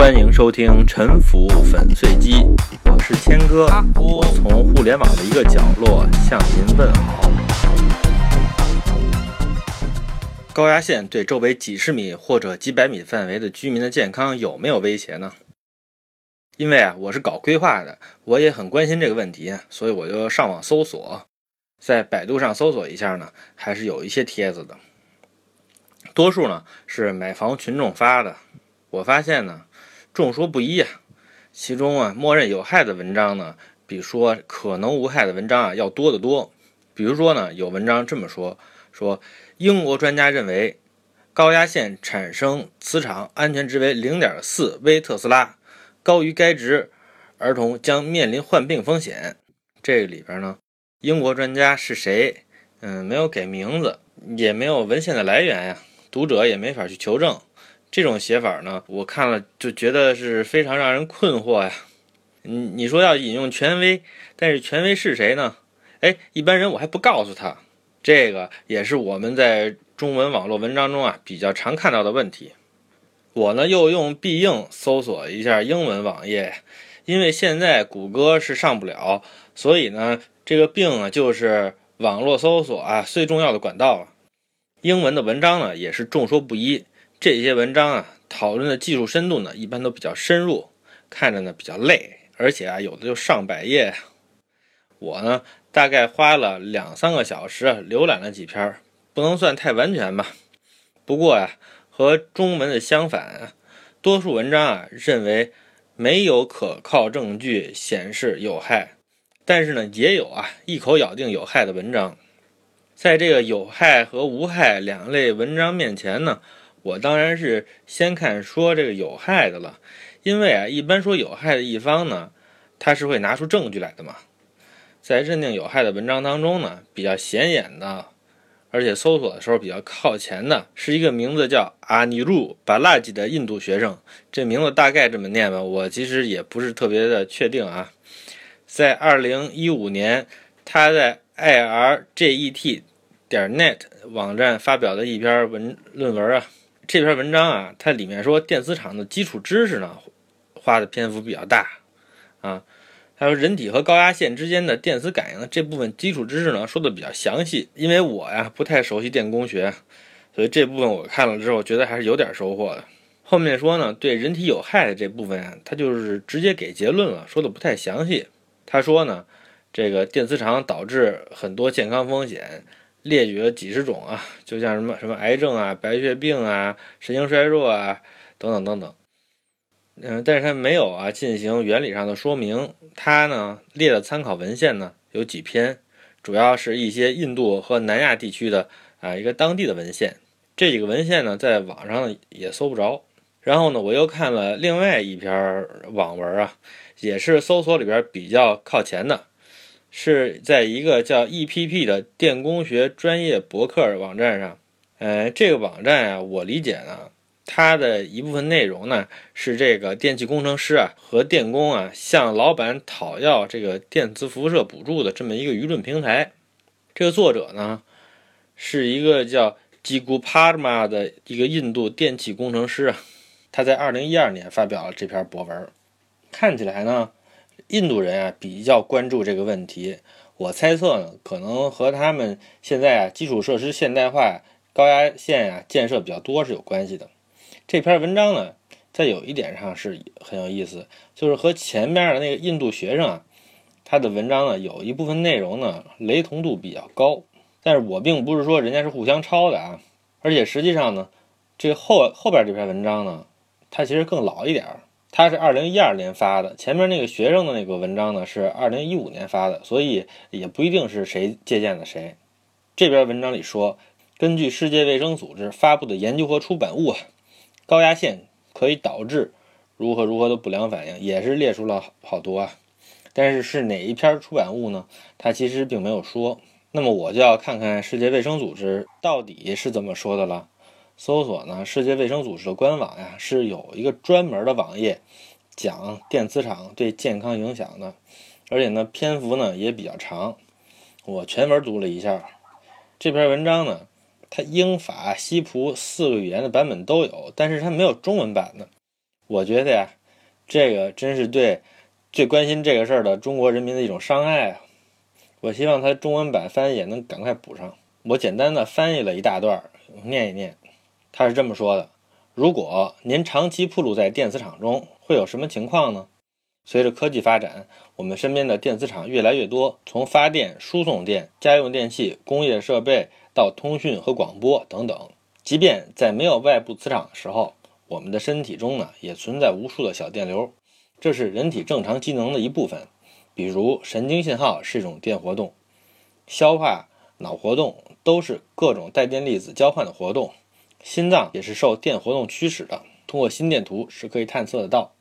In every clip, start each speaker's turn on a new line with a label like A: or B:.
A: 欢迎收听《沉浮粉碎机》，我是谦哥，我从互联网的一个角落向您问好。高压线对周围几十米或者几百米范围的居民的健康有没有威胁呢？因为啊，我是搞规划的，我也很关心这个问题，所以我就上网搜索，在百度上搜索一下呢，还是有一些帖子的，多数呢是买房群众发的。我发现呢，众说不一啊，其中啊，默认有害的文章呢，比说可能无害的文章啊要多得多。比如说呢，有文章这么说：说英国专家认为，高压线产生磁场安全值为零点四微特斯拉，高于该值，儿童将面临患病风险。这个里边呢，英国专家是谁？嗯，没有给名字，也没有文献的来源呀，读者也没法去求证。这种写法呢，我看了就觉得是非常让人困惑呀。你你说要引用权威，但是权威是谁呢？哎，一般人我还不告诉他。这个也是我们在中文网络文章中啊比较常看到的问题。我呢又用必应搜索一下英文网页，因为现在谷歌是上不了，所以呢这个病啊就是网络搜索啊最重要的管道了。英文的文章呢也是众说不一。这些文章啊，讨论的技术深度呢，一般都比较深入，看着呢比较累，而且啊，有的就上百页。我呢，大概花了两三个小时浏览了几篇，不能算太完全吧。不过呀，和中文的相反，多数文章啊认为没有可靠证据显示有害，但是呢，也有啊一口咬定有害的文章。在这个有害和无害两类文章面前呢。我当然是先看说这个有害的了，因为啊，一般说有害的一方呢，他是会拿出证据来的嘛。在认定有害的文章当中呢，比较显眼的，而且搜索的时候比较靠前的，是一个名字叫阿尼鲁巴拉吉的印度学生。这名字大概这么念吧，我其实也不是特别的确定啊。在二零一五年，他在 irjet 点 net 网站发表的一篇文论文啊。这篇文章啊，它里面说电磁场的基础知识呢，花的篇幅比较大啊。还有人体和高压线之间的电磁感应这部分基础知识呢，说的比较详细。因为我呀不太熟悉电工学，所以这部分我看了之后，觉得还是有点收获的。后面说呢，对人体有害的这部分啊，他就是直接给结论了，说的不太详细。他说呢，这个电磁场导致很多健康风险。列举了几十种啊，就像什么什么癌症啊、白血病啊、神经衰弱啊等等等等。嗯，但是他没有啊进行原理上的说明。他呢列的参考文献呢有几篇，主要是一些印度和南亚地区的啊一个当地的文献。这几个文献呢在网上也搜不着。然后呢我又看了另外一篇网文啊，也是搜索里边比较靠前的。是在一个叫 EPP 的电工学专业博客网站上，呃，这个网站啊，我理解呢，它的一部分内容呢是这个电气工程师啊和电工啊向老板讨要这个电磁辐射补助的这么一个舆论平台。这个作者呢是一个叫 Jigupadma 的一个印度电气工程师啊，他在二零一二年发表了这篇博文，看起来呢。印度人啊比较关注这个问题，我猜测呢，可能和他们现在啊基础设施现代化、高压线啊建设比较多是有关系的。这篇文章呢，在有一点上是很有意思，就是和前面的那个印度学生啊，他的文章呢有一部分内容呢雷同度比较高，但是我并不是说人家是互相抄的啊，而且实际上呢，这后后边这篇文章呢，它其实更老一点儿。他是二零一二年发的，前面那个学生的那个文章呢是二零一五年发的，所以也不一定是谁借鉴的谁。这边文章里说，根据世界卫生组织发布的研究和出版物啊，高压线可以导致如何如何的不良反应，也是列出了好多啊。但是是哪一篇出版物呢？他其实并没有说。那么我就要看看世界卫生组织到底是怎么说的了。搜索呢？世界卫生组织的官网呀，是有一个专门的网页讲电磁场对健康影响的，而且呢篇幅呢也比较长。我全文读了一下这篇文章呢，它英法西葡四个语言的版本都有，但是它没有中文版的。我觉得呀，这个真是对最关心这个事儿的中国人民的一种伤害啊！我希望它中文版翻译也能赶快补上。我简单的翻译了一大段，念一念。他是这么说的：如果您长期暴露在电磁场中，会有什么情况呢？随着科技发展，我们身边的电磁场越来越多，从发电、输送电、家用电器、工业设备到通讯和广播等等。即便在没有外部磁场的时候，我们的身体中呢，也存在无数的小电流，这是人体正常机能的一部分。比如神经信号是一种电活动，消化、脑活动都是各种带电粒子交换的活动，心脏也是受电活动驱使的。通过心电图是可以探测得到。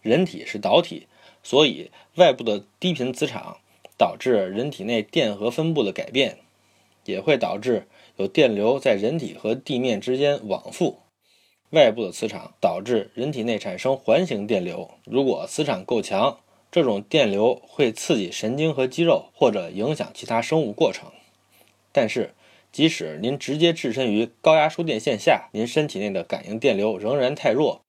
A: 人体是导体，所以外部的低频磁场导致人体内电荷分布的改变，也会导致有电流在人体和地面之间往复。外部的磁场导致人体内产生环形电流，如果磁场够强，这种电流会刺激神经和肌肉，或者影响其他生物过程。但是，即使您直接置身于高压输电线下，您身体内的感应电流仍然太弱，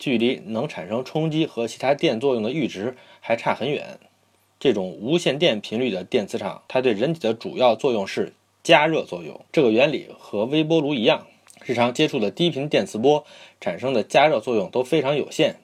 A: 距离能产生冲击和其他电作用的阈值还差很远。这种无线电频率的电磁场，它对人体的主要作用是加热作用。这个原理和微波炉一样。日常接触的低频电磁波产生的加热作用都非常有限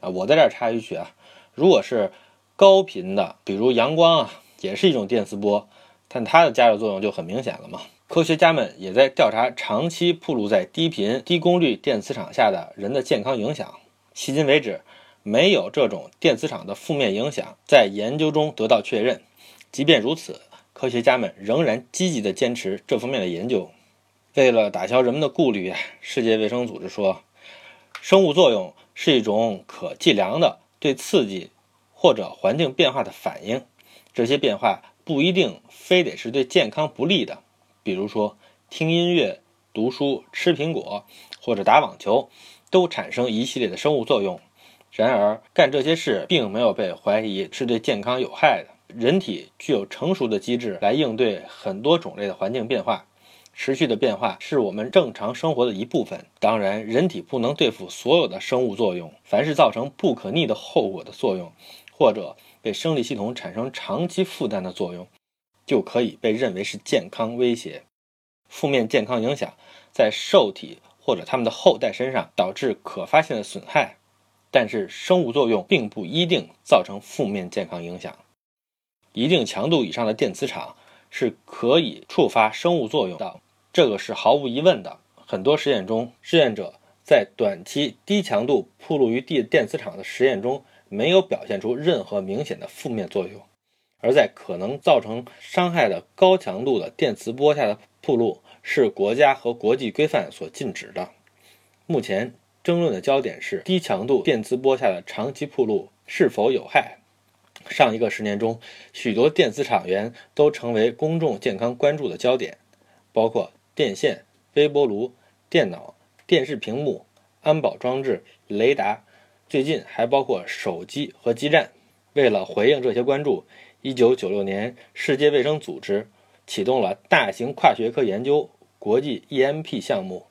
A: 啊！我在这儿插一句啊，如果是高频的，比如阳光啊，也是一种电磁波，但它的加热作用就很明显了嘛。科学家们也在调查长期暴露在低频低功率电磁场下的人的健康影响。迄今为止，没有这种电磁场的负面影响在研究中得到确认。即便如此，科学家们仍然积极地坚持这方面的研究。为了打消人们的顾虑，世界卫生组织说，生物作用是一种可计量的对刺激或者环境变化的反应。这些变化不一定非得是对健康不利的，比如说听音乐、读书、吃苹果或者打网球，都产生一系列的生物作用。然而，干这些事并没有被怀疑是对健康有害的。人体具有成熟的机制来应对很多种类的环境变化。持续的变化是我们正常生活的一部分。当然，人体不能对付所有的生物作用。凡是造成不可逆的后果的作用，或者对生理系统产生长期负担的作用，就可以被认为是健康威胁。负面健康影响在受体或者它们的后代身上导致可发现的损害，但是生物作用并不一定造成负面健康影响。一定强度以上的电磁场。是可以触发生物作用的，这个是毫无疑问的。很多实验中，试验者在短期低强度暴露于地电磁场的实验中，没有表现出任何明显的负面作用；而在可能造成伤害的高强度的电磁波下的暴露，是国家和国际规范所禁止的。目前争论的焦点是低强度电磁波下的长期暴露是否有害。上一个十年中，许多电磁场源都成为公众健康关注的焦点，包括电线、微波炉、电脑、电视屏幕、安保装置、雷达，最近还包括手机和基站。为了回应这些关注，1996年，世界卫生组织启动了大型跨学科研究国际 EMP 项目，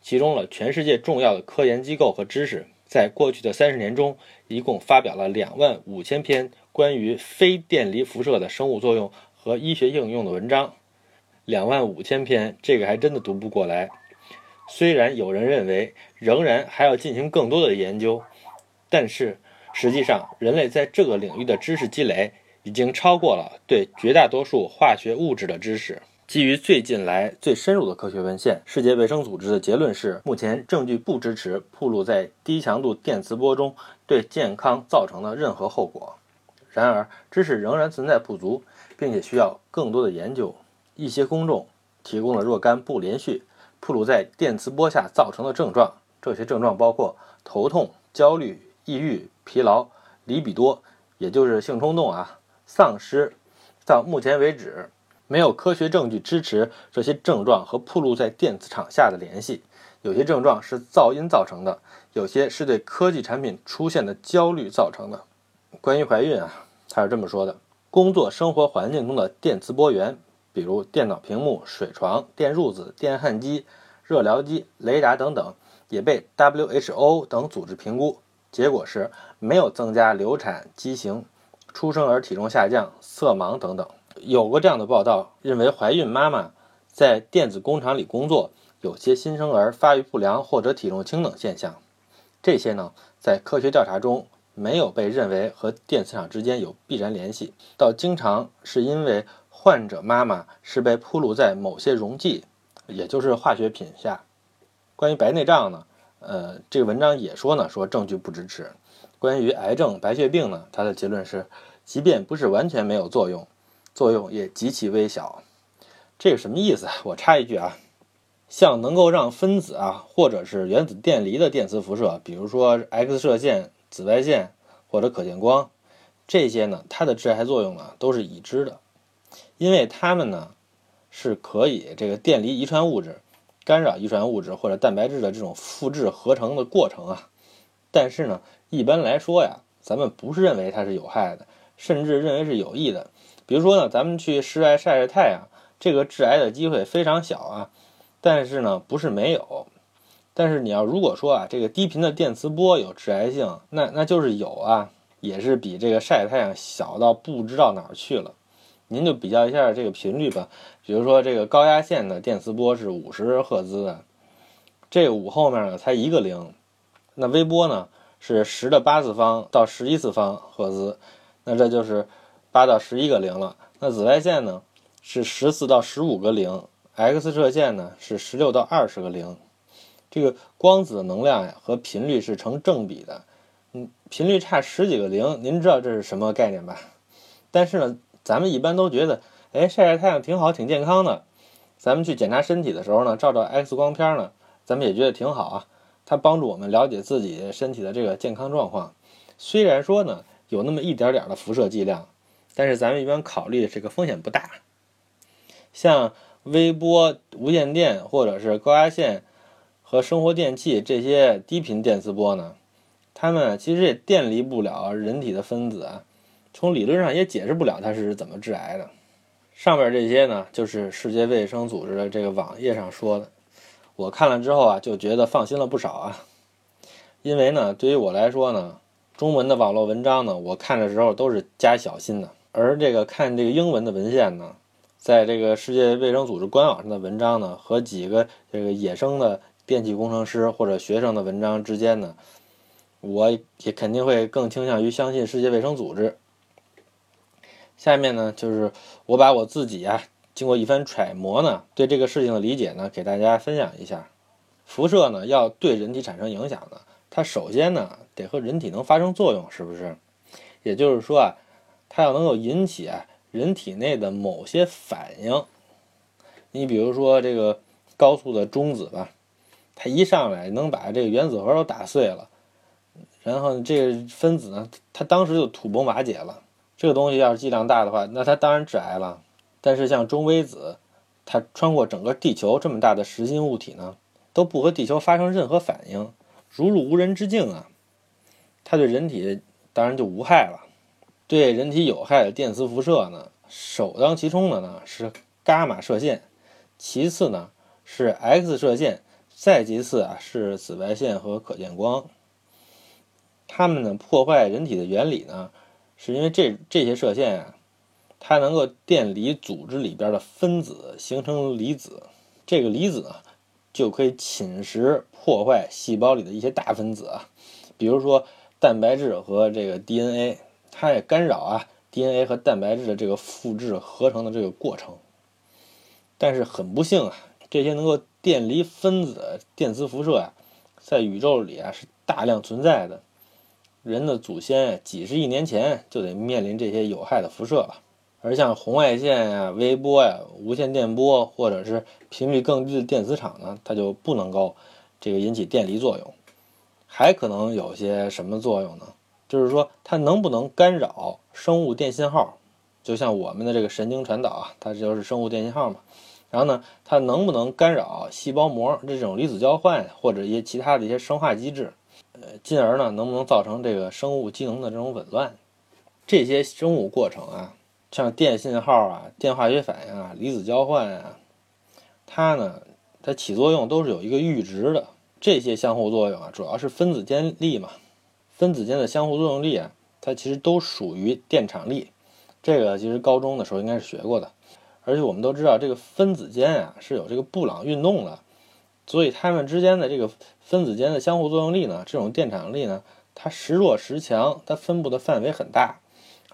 A: 集中了全世界重要的科研机构和知识。在过去的三十年中，一共发表了两万五千篇关于非电离辐射的生物作用和医学应用的文章。两万五千篇，这个还真的读不过来。虽然有人认为仍然还要进行更多的研究，但是实际上，人类在这个领域的知识积累已经超过了对绝大多数化学物质的知识。基于最近来最深入的科学文献，世界卫生组织的结论是：目前证据不支持暴露在低强度电磁波中对健康造成的任何后果。然而，知识仍然存在不足，并且需要更多的研究。一些公众提供了若干不连续暴露在电磁波下造成的症状，这些症状包括头痛、焦虑、抑郁、疲劳、离比多，也就是性冲动啊，丧失。到目前为止。没有科学证据支持这些症状和暴露在电磁场下的联系。有些症状是噪音造成的，有些是对科技产品出现的焦虑造成的。关于怀孕啊，他是这么说的：工作生活环境中的电磁波源，比如电脑屏幕、水床、电褥子、电焊机、热疗机、雷达等等，也被 WHO 等组织评估，结果是没有增加流产、畸形、出生儿体重下降、色盲等等。有过这样的报道，认为怀孕妈妈在电子工厂里工作，有些新生儿发育不良或者体重轻等现象。这些呢，在科学调查中没有被认为和电磁场之间有必然联系，倒经常是因为患者妈妈是被铺露在某些溶剂，也就是化学品下。关于白内障呢，呃，这个文章也说呢，说证据不支持。关于癌症、白血病呢，它的结论是，即便不是完全没有作用。作用也极其微小，这个什么意思？我插一句啊，像能够让分子啊，或者是原子电离的电磁辐射，比如说 X 射线、紫外线或者可见光，这些呢，它的致癌作用呢都是已知的，因为它们呢是可以这个电离遗传物质、干扰遗传物质或者蛋白质的这种复制合成的过程啊。但是呢，一般来说呀，咱们不是认为它是有害的，甚至认为是有益的。比如说呢，咱们去室外晒晒太阳，这个致癌的机会非常小啊。但是呢，不是没有。但是你要如果说啊，这个低频的电磁波有致癌性，那那就是有啊，也是比这个晒太阳小到不知道哪儿去了。您就比较一下这个频率吧。比如说这个高压线的电磁波是五十赫兹的，这五后面呢才一个零。那微波呢是十的八次方到十一次方赫兹，那这就是。八到十一个零了，那紫外线呢是十四到十五个零，X 射线呢是十六到二十个零。这个光子的能量呀和频率是成正比的，嗯，频率差十几个零，您知道这是什么概念吧？但是呢，咱们一般都觉得，哎，晒晒太阳挺好，挺健康的。咱们去检查身体的时候呢，照照 X 光片呢，咱们也觉得挺好啊，它帮助我们了解自己身体的这个健康状况。虽然说呢，有那么一点点的辐射剂量。但是咱们一般考虑这个风险不大，像微波、无线电或者是高压线和生活电器这些低频电磁波呢，它们其实也电离不了人体的分子啊，从理论上也解释不了它是怎么致癌的。上面这些呢，就是世界卫生组织的这个网页上说的，我看了之后啊，就觉得放心了不少啊，因为呢，对于我来说呢，中文的网络文章呢，我看的时候都是加小心的。而这个看这个英文的文献呢，在这个世界卫生组织官网上的文章呢，和几个这个野生的电气工程师或者学生的文章之间呢，我也肯定会更倾向于相信世界卫生组织。下面呢，就是我把我自己啊，经过一番揣摩呢，对这个事情的理解呢，给大家分享一下。辐射呢，要对人体产生影响呢，它首先呢，得和人体能发生作用，是不是？也就是说啊。它要能够引起啊人体内的某些反应，你比如说这个高速的中子吧，它一上来能把这个原子核都打碎了，然后这个分子呢，它当时就土崩瓦解了。这个东西要是剂量大的话，那它当然致癌了。但是像中微子，它穿过整个地球这么大的实心物体呢，都不和地球发生任何反应，如入无人之境啊，它对人体当然就无害了。对人体有害的电磁辐射呢，首当其冲的呢是伽马射线，其次呢是 X 射线，再其次啊是紫外线和可见光。它们呢破坏人体的原理呢，是因为这这些射线啊，它能够电离组织里边的分子形成离子，这个离子呢就可以侵蚀破坏细胞里的一些大分子啊，比如说蛋白质和这个 DNA。它也干扰啊 DNA 和蛋白质的这个复制合成的这个过程，但是很不幸啊，这些能够电离分子电磁辐射啊，在宇宙里啊是大量存在的。人的祖先，几十亿年前就得面临这些有害的辐射了。而像红外线呀、微波呀、无线电波或者是频率更低的电磁场呢，它就不能够这个引起电离作用，还可能有些什么作用呢？就是说，它能不能干扰生物电信号？就像我们的这个神经传导啊，它就是生物电信号嘛。然后呢，它能不能干扰细胞膜这种离子交换或者一些其他的一些生化机制？呃，进而呢，能不能造成这个生物机能的这种紊乱？这些生物过程啊，像电信号啊、电化学反应啊、离子交换啊，它呢，它起作用都是有一个阈值的。这些相互作用啊，主要是分子间力嘛。分子间的相互作用力啊，它其实都属于电场力。这个其实高中的时候应该是学过的。而且我们都知道，这个分子间啊是有这个布朗运动的，所以它们之间的这个分子间的相互作用力呢，这种电场力呢，它时弱时强，它分布的范围很大。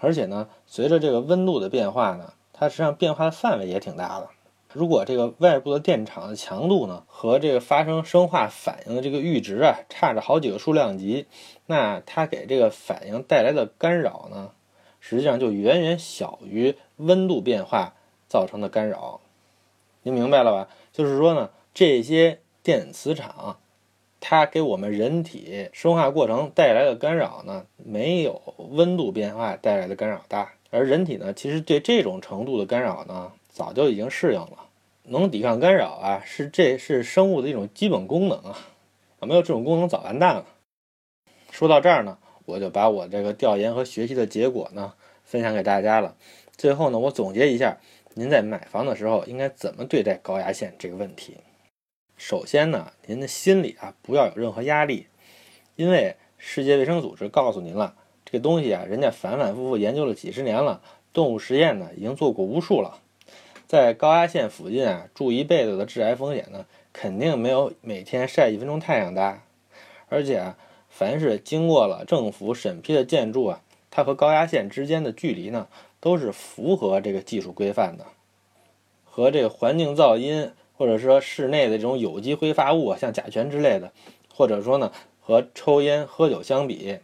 A: 而且呢，随着这个温度的变化呢，它实际上变化的范围也挺大的。如果这个外部的电场的强度呢，和这个发生生化反应的这个阈值啊，差着好几个数量级，那它给这个反应带来的干扰呢，实际上就远远小于温度变化造成的干扰。您明白了吧？就是说呢，这些电磁场。它给我们人体生化过程带来的干扰呢，没有温度变化带来的干扰大。而人体呢，其实对这种程度的干扰呢，早就已经适应了，能抵抗干扰啊，是这是生物的一种基本功能啊。没有这种功能，早完蛋了。说到这儿呢，我就把我这个调研和学习的结果呢，分享给大家了。最后呢，我总结一下，您在买房的时候应该怎么对待高压线这个问题。首先呢，您的心里啊不要有任何压力，因为世界卫生组织告诉您了，这个东西啊，人家反反复复研究了几十年了，动物实验呢已经做过无数了，在高压线附近啊住一辈子的致癌风险呢，肯定没有每天晒一分钟太阳大。而且啊，凡是经过了政府审批的建筑啊，它和高压线之间的距离呢，都是符合这个技术规范的，和这个环境噪音。或者说室内的这种有机挥发物，像甲醛之类的，或者说呢和抽烟喝酒相比，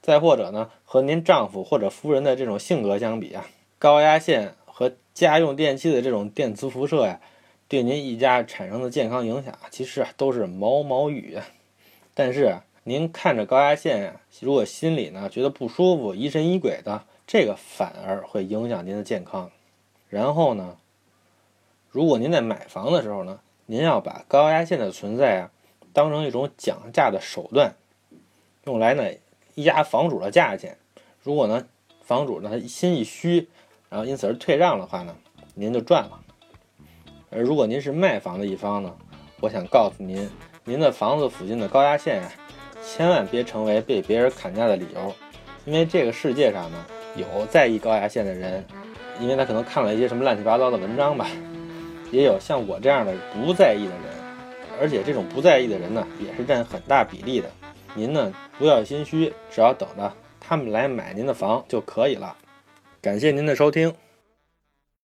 A: 再或者呢和您丈夫或者夫人的这种性格相比啊，高压线和家用电器的这种电磁辐射呀，对您一家产生的健康影响，其实都是毛毛雨。但是您看着高压线呀，如果心里呢觉得不舒服、疑神疑鬼的，这个反而会影响您的健康。然后呢？如果您在买房的时候呢，您要把高压线的存在啊，当成一种讲价的手段，用来呢压房主的价钱。如果呢房主呢他心一虚，然后因此而退让的话呢，您就赚了。而如果您是卖房的一方呢，我想告诉您，您的房子附近的高压线呀，千万别成为被别人砍价的理由，因为这个世界上呢有在意高压线的人，因为他可能看了一些什么乱七八糟的文章吧。也有像我这样的不在意的人，而且这种不在意的人呢，也是占很大比例的。您呢不要心虚，只要等着他们来买您的房就可以了。感谢您的收听。